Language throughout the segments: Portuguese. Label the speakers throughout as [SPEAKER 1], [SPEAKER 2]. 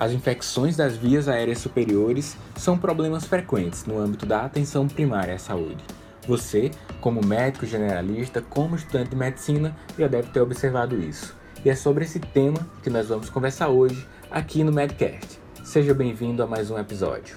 [SPEAKER 1] As infecções das vias aéreas superiores são problemas frequentes no âmbito da atenção primária à saúde. Você, como médico generalista, como estudante de medicina, já deve ter observado isso. E é sobre esse tema que nós vamos conversar hoje aqui no Medcast. Seja bem-vindo a mais um episódio.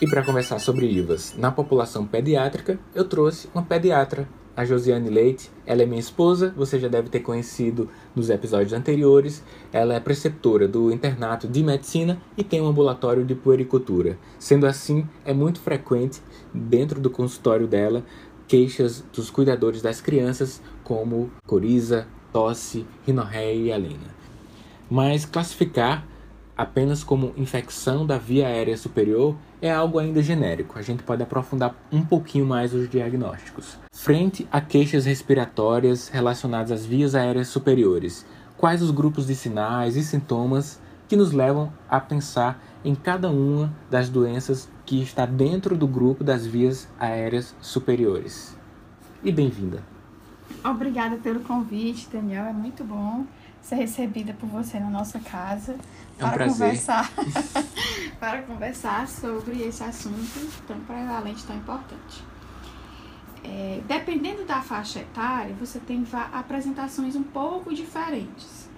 [SPEAKER 1] E para conversar sobre IVAs na população pediátrica, eu trouxe uma pediatra a Josiane Leite. Ela é minha esposa, você já deve ter conhecido nos episódios anteriores. Ela é preceptora do internato de medicina e tem um ambulatório de puericultura. Sendo assim, é muito frequente dentro do consultório dela queixas dos cuidadores das crianças como coriza, tosse, rinorreia e alina. Mas classificar apenas como infecção da via aérea superior é algo ainda genérico. A gente pode aprofundar um pouquinho mais os diagnósticos. Frente a queixas respiratórias relacionadas às vias aéreas superiores, quais os grupos de sinais e sintomas que nos levam a pensar em cada uma das doenças que está dentro do grupo das vias aéreas superiores? E bem-vinda.
[SPEAKER 2] Obrigada pelo convite, Daniel. É muito bom ser recebida por você na nossa casa
[SPEAKER 1] é um
[SPEAKER 2] para
[SPEAKER 1] prazer.
[SPEAKER 2] conversar para conversar sobre esse assunto tão prevalente, tão importante. É, dependendo da faixa etária, você tem apresentações um pouco diferentes.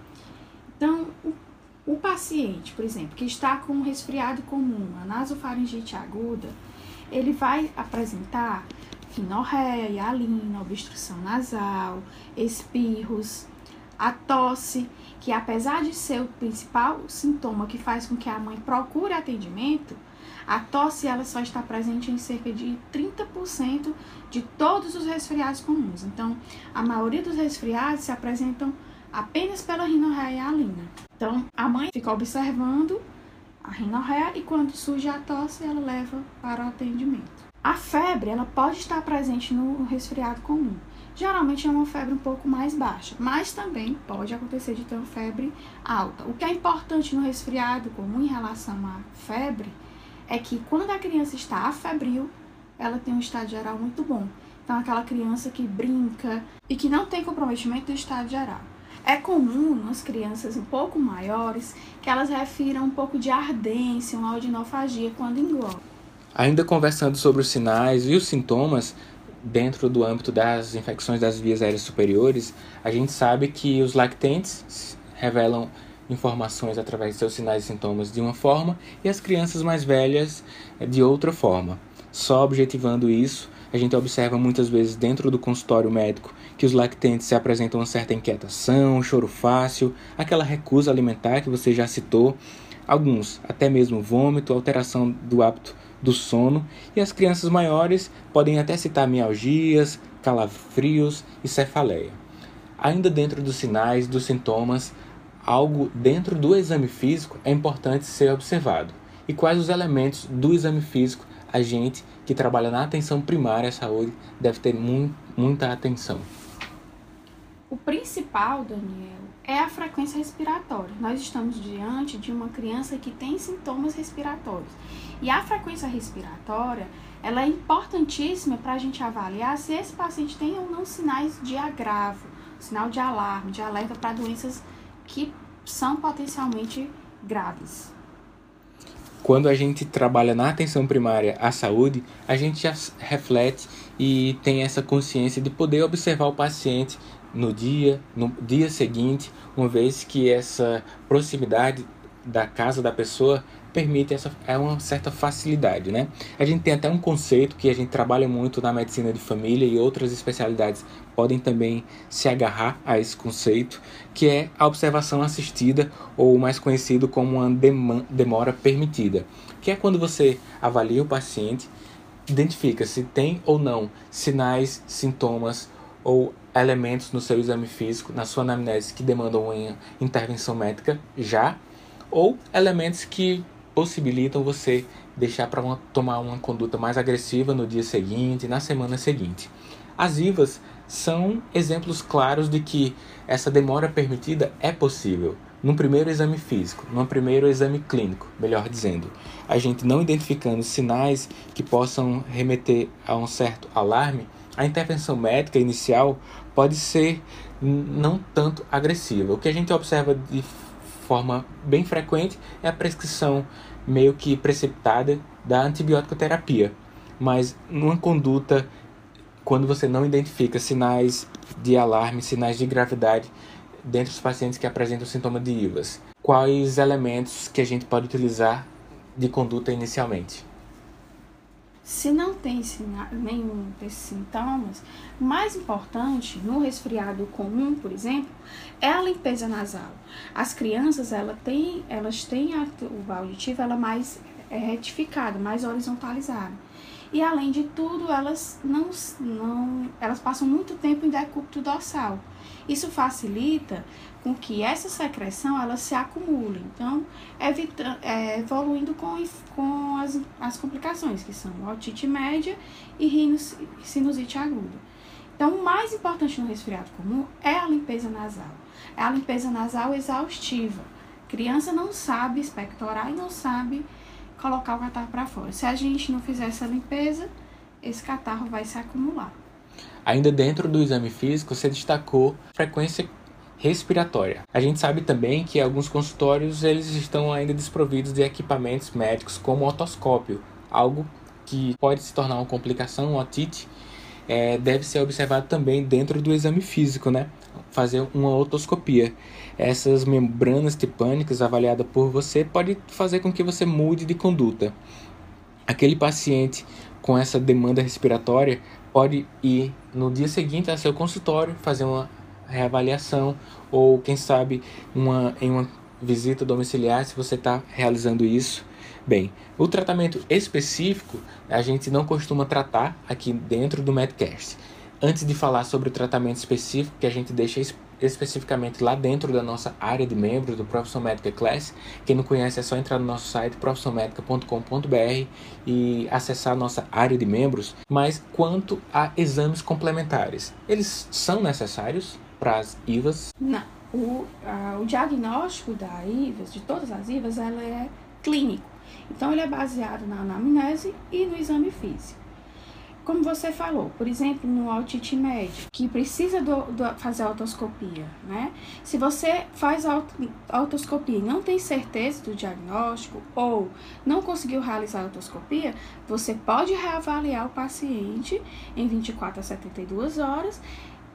[SPEAKER 2] Então, o, o paciente, por exemplo, que está com um resfriado comum, a nasofaringite aguda, ele vai apresentar rinorreia, hialina, obstrução nasal, espirros, a tosse, que apesar de ser o principal sintoma que faz com que a mãe procure atendimento, a tosse ela só está presente em cerca de 30% de todos os resfriados comuns. Então, a maioria dos resfriados se apresentam apenas pela rinorreia e a alina. Então, a mãe fica observando a rinorreia e quando surge a tosse, ela leva para o atendimento. A febre, ela pode estar presente no resfriado comum. Geralmente é uma febre um pouco mais baixa, mas também pode acontecer de ter uma febre alta. O que é importante no resfriado comum em relação à febre é que quando a criança está afebril, ela tem um estado geral muito bom. Então, aquela criança que brinca e que não tem comprometimento do estado geral. É comum nas crianças um pouco maiores que elas refiram um pouco de ardência, uma odinofagia quando engolem.
[SPEAKER 1] Ainda conversando sobre os sinais e os sintomas, dentro do âmbito das infecções das vias aéreas superiores, a gente sabe que os lactentes revelam informações através de seus sinais e sintomas de uma forma e as crianças mais velhas eh, de outra forma. Só objetivando isso, a gente observa muitas vezes dentro do consultório médico que os lactentes se apresentam uma certa inquietação, choro fácil, aquela recusa alimentar que você já citou, alguns até mesmo vômito, alteração do hábito do sono, e as crianças maiores podem até citar mialgias, calafrios e cefaleia. Ainda dentro dos sinais, dos sintomas, algo dentro do exame físico é importante ser observado. E quais os elementos do exame físico a gente que trabalha na atenção primária à saúde deve ter mu muita atenção?
[SPEAKER 2] O principal, Daniel, é a frequência respiratória. Nós estamos diante de uma criança que tem sintomas respiratórios. E a frequência respiratória, ela é importantíssima para a gente avaliar se esse paciente tem ou não sinais de agravo, sinal de alarme, de alerta para doenças que são potencialmente graves.
[SPEAKER 1] Quando a gente trabalha na atenção primária à saúde, a gente já reflete e tem essa consciência de poder observar o paciente no dia, no dia seguinte, uma vez que essa proximidade da casa da pessoa permite essa é uma certa facilidade, né? A gente tem até um conceito que a gente trabalha muito na medicina de família e outras especialidades podem também se agarrar a esse conceito, que é a observação assistida ou mais conhecido como uma demora permitida, que é quando você avalia o paciente identifica se tem ou não sinais, sintomas ou elementos no seu exame físico, na sua anamnese que demandam uma intervenção médica já, ou elementos que possibilitam você deixar para tomar uma conduta mais agressiva no dia seguinte, na semana seguinte. As IVAs são exemplos claros de que essa demora permitida é possível. Num primeiro exame físico, num primeiro exame clínico, melhor dizendo, a gente não identificando sinais que possam remeter a um certo alarme, a intervenção médica inicial pode ser não tanto agressiva. O que a gente observa de forma bem frequente é a prescrição meio que precipitada da antibiótico terapia, mas numa conduta quando você não identifica sinais de alarme, sinais de gravidade dentre os pacientes que apresentam sintoma de IVAS. Quais elementos que a gente pode utilizar de conduta inicialmente?
[SPEAKER 2] Se não tem nenhum desses sintomas, o mais importante no resfriado comum, por exemplo, é a limpeza nasal. As crianças, ela tem, elas têm a tuba auditiva ela mais é, retificada, mais horizontalizada. E além de tudo, elas não, não elas passam muito tempo em decúbito dorsal. Isso facilita com que essa secreção ela se acumule, então evita, é, evoluindo com, com as, as complicações, que são otite média e sinusite aguda. Então, o mais importante no resfriado comum é a limpeza nasal. É a limpeza nasal exaustiva. Criança não sabe expectorar e não sabe colocar o catarro para fora. Se a gente não fizer essa limpeza, esse catarro vai se acumular.
[SPEAKER 1] Ainda dentro do exame físico, você destacou frequência respiratória. A gente sabe também que alguns consultórios eles estão ainda desprovidos de equipamentos médicos como otoscópio, algo que pode se tornar uma complicação, uma otite, é, deve ser observado também dentro do exame físico, né? Fazer uma otoscopia. Essas membranas tipânicas avaliadas por você pode fazer com que você mude de conduta. Aquele paciente com essa demanda respiratória pode ir no dia seguinte ao seu consultório fazer uma reavaliação ou quem sabe uma, em uma visita domiciliar se você está realizando isso Bem, o tratamento específico a gente não costuma tratar aqui dentro do Medcast. Antes de falar sobre o tratamento específico, que a gente deixa especificamente lá dentro da nossa área de membros do Profissão Médica Class, quem não conhece é só entrar no nosso site profissionmedica.com.br e acessar a nossa área de membros. Mas quanto a exames complementares, eles são necessários para as IVAs?
[SPEAKER 2] Não. O, o diagnóstico da IVAs, de todas as IVAs, ela é clínico então, ele é baseado na anamnese e no exame físico. Como você falou, por exemplo, no autite médio, que precisa do, do, fazer autoscopia, né? Se você faz a autoscopia e não tem certeza do diagnóstico ou não conseguiu realizar a autoscopia, você pode reavaliar o paciente em 24 a 72 horas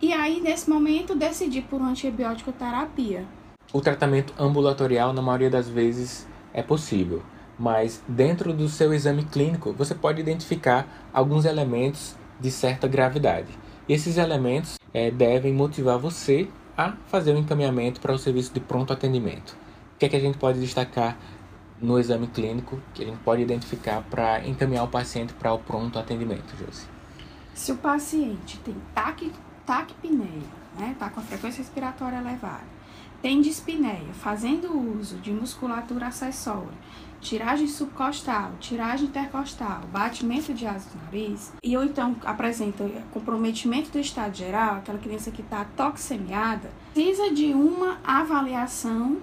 [SPEAKER 2] e aí, nesse momento, decidir por uma antibiótico terapia.
[SPEAKER 1] O tratamento ambulatorial, na maioria das vezes, é possível mas dentro do seu exame clínico você pode identificar alguns elementos de certa gravidade. Esses elementos é, devem motivar você a fazer o um encaminhamento para o serviço de pronto atendimento. O que é que a gente pode destacar no exame clínico que a gente pode identificar para encaminhar o paciente para o pronto atendimento, Josi?
[SPEAKER 2] Se o paciente tem taque, taquipneia, né, tá com a frequência respiratória elevada, tem dispneia, fazendo uso de musculatura acessória, tiragem subcostal, tiragem intercostal, batimento de asa do nariz, e ou então apresenta comprometimento do estado geral, aquela criança que está toxemiada, precisa de uma avaliação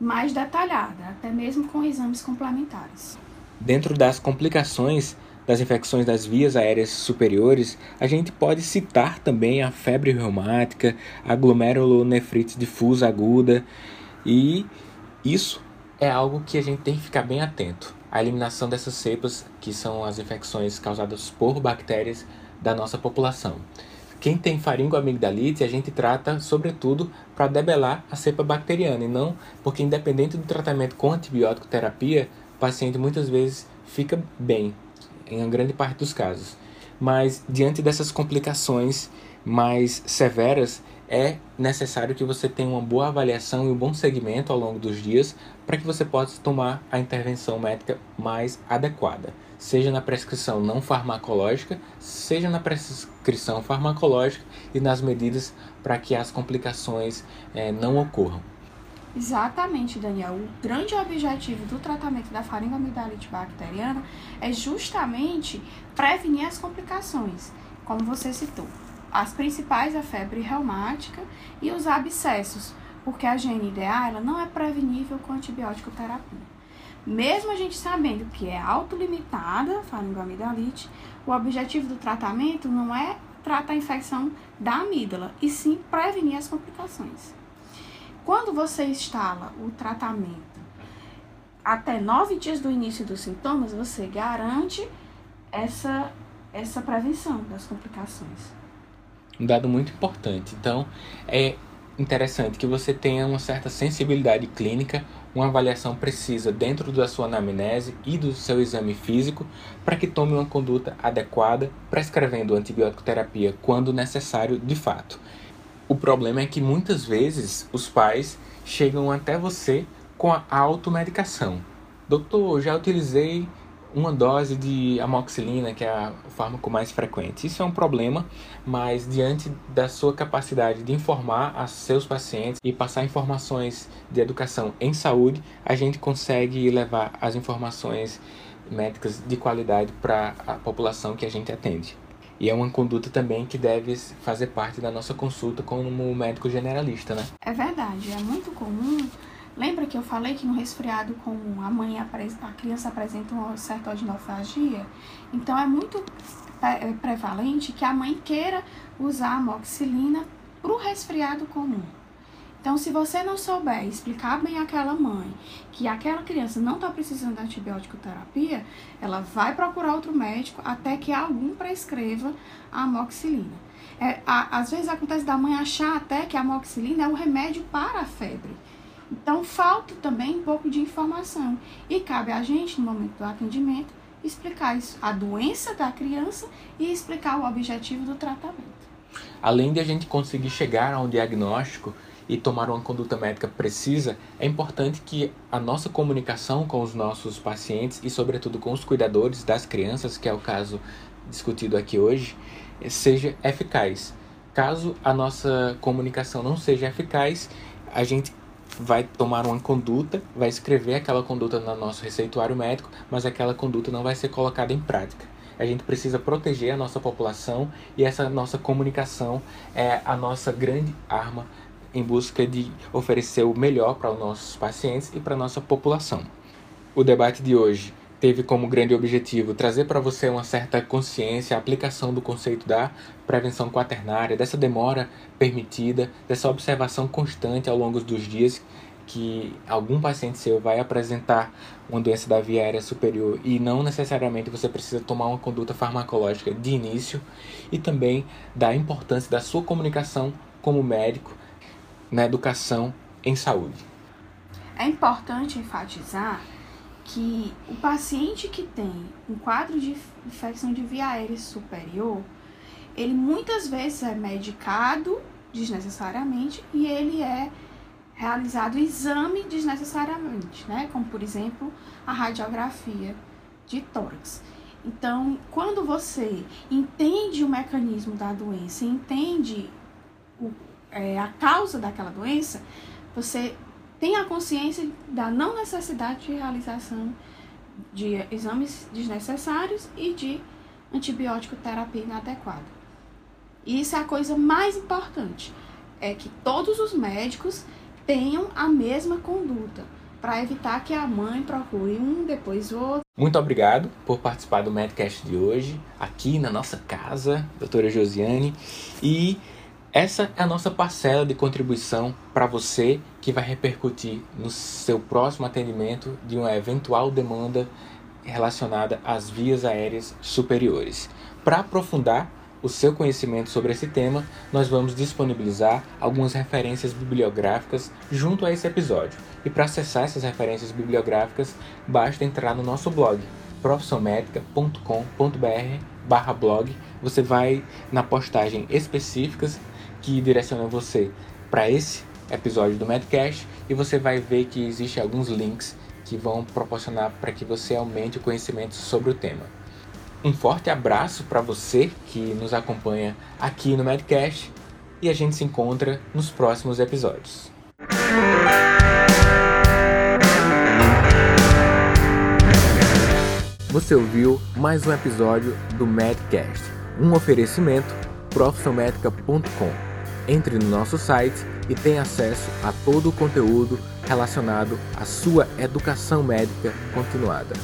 [SPEAKER 2] mais detalhada, até mesmo com exames complementares.
[SPEAKER 1] Dentro das complicações das infecções das vias aéreas superiores, a gente pode citar também a febre reumática, a glomerulonefrite difusa aguda, e isso é algo que a gente tem que ficar bem atento. A eliminação dessas cepas, que são as infecções causadas por bactérias da nossa população. Quem tem faringoamigdalite, a gente trata sobretudo para debelar a cepa bacteriana e não porque independente do tratamento com antibiótico terapia, o paciente muitas vezes fica bem, em uma grande parte dos casos. Mas diante dessas complicações mais severas, é necessário que você tenha uma boa avaliação e um bom segmento ao longo dos dias para que você possa tomar a intervenção médica mais adequada, seja na prescrição não farmacológica, seja na prescrição farmacológica e nas medidas para que as complicações é, não ocorram.
[SPEAKER 2] Exatamente, Daniel. O grande objetivo do tratamento da faringoamidalite bacteriana é justamente prevenir as complicações, como você citou. As principais a febre reumática e os abscessos, porque a GNDA ela não é prevenível com antibiótico terapia. Mesmo a gente sabendo que é autolimitada, faringoamidalite, o objetivo do tratamento não é tratar a infecção da amígdala, e sim prevenir as complicações. Quando você instala o tratamento até nove dias do início dos sintomas, você garante essa, essa prevenção das complicações
[SPEAKER 1] um dado muito importante. Então, é interessante que você tenha uma certa sensibilidade clínica, uma avaliação precisa dentro da sua anamnese e do seu exame físico para que tome uma conduta adequada, prescrevendo antibiótico terapia quando necessário de fato. O problema é que muitas vezes os pais chegam até você com a automedicação. Doutor, já utilizei uma dose de amoxicilina, que é o fármaco mais frequente. Isso é um problema, mas diante da sua capacidade de informar a seus pacientes e passar informações de educação em saúde, a gente consegue levar as informações médicas de qualidade para a população que a gente atende. E é uma conduta também que deve fazer parte da nossa consulta como médico generalista, né?
[SPEAKER 2] É verdade, é muito comum Lembra que eu falei que no resfriado comum a mãe a criança apresenta uma certa odinofagia? Então é muito é, prevalente que a mãe queira usar a amoxicilina para o resfriado comum. Então, se você não souber explicar bem àquela mãe que aquela criança não está precisando de antibiótico terapia, ela vai procurar outro médico até que algum prescreva a amoxicilina. É, a, às vezes acontece da mãe achar até que a amoxicilina é um remédio para a febre. Então, falta também um pouco de informação. E cabe a gente, no momento do atendimento, explicar isso, a doença da criança e explicar o objetivo do tratamento.
[SPEAKER 1] Além de a gente conseguir chegar a um diagnóstico e tomar uma conduta médica precisa, é importante que a nossa comunicação com os nossos pacientes e, sobretudo, com os cuidadores das crianças, que é o caso discutido aqui hoje, seja eficaz. Caso a nossa comunicação não seja eficaz, a gente vai tomar uma conduta, vai escrever aquela conduta no nosso receituário médico, mas aquela conduta não vai ser colocada em prática. A gente precisa proteger a nossa população e essa nossa comunicação é a nossa grande arma em busca de oferecer o melhor para os nossos pacientes e para a nossa população. O debate de hoje teve como grande objetivo trazer para você uma certa consciência, a aplicação do conceito da prevenção quaternária, dessa demora permitida, dessa observação constante ao longo dos dias que algum paciente seu vai apresentar uma doença da via aérea superior e não necessariamente você precisa tomar uma conduta farmacológica de início e também da importância da sua comunicação como médico na educação em saúde.
[SPEAKER 2] É importante enfatizar que o paciente que tem um quadro de infecção de via aérea superior, ele muitas vezes é medicado desnecessariamente e ele é realizado exame desnecessariamente, né? Como por exemplo a radiografia de tórax. Então, quando você entende o mecanismo da doença, entende o, é, a causa daquela doença, você tenha consciência da não necessidade de realização de exames desnecessários e de antibiótico terapia inadequada. E isso é a coisa mais importante, é que todos os médicos tenham a mesma conduta, para evitar que a mãe procure um depois o outro.
[SPEAKER 1] Muito obrigado por participar do Medcast de hoje, aqui na nossa casa, doutora Josiane, e essa é a nossa parcela de contribuição para você que vai repercutir no seu próximo atendimento de uma eventual demanda relacionada às vias aéreas superiores. Para aprofundar o seu conhecimento sobre esse tema, nós vamos disponibilizar algumas referências bibliográficas junto a esse episódio. E para acessar essas referências bibliográficas, basta entrar no nosso blog profissionmedica.com.br/blog. Você vai na postagem específicas que você para esse episódio do Medcast e você vai ver que existem alguns links que vão proporcionar para que você aumente o conhecimento sobre o tema. Um forte abraço para você que nos acompanha aqui no Medcast e a gente se encontra nos próximos episódios. Você ouviu mais um episódio do Medcast, um oferecimento profissionmedica.com. Entre no nosso site e tenha acesso a todo o conteúdo relacionado à sua educação médica continuada.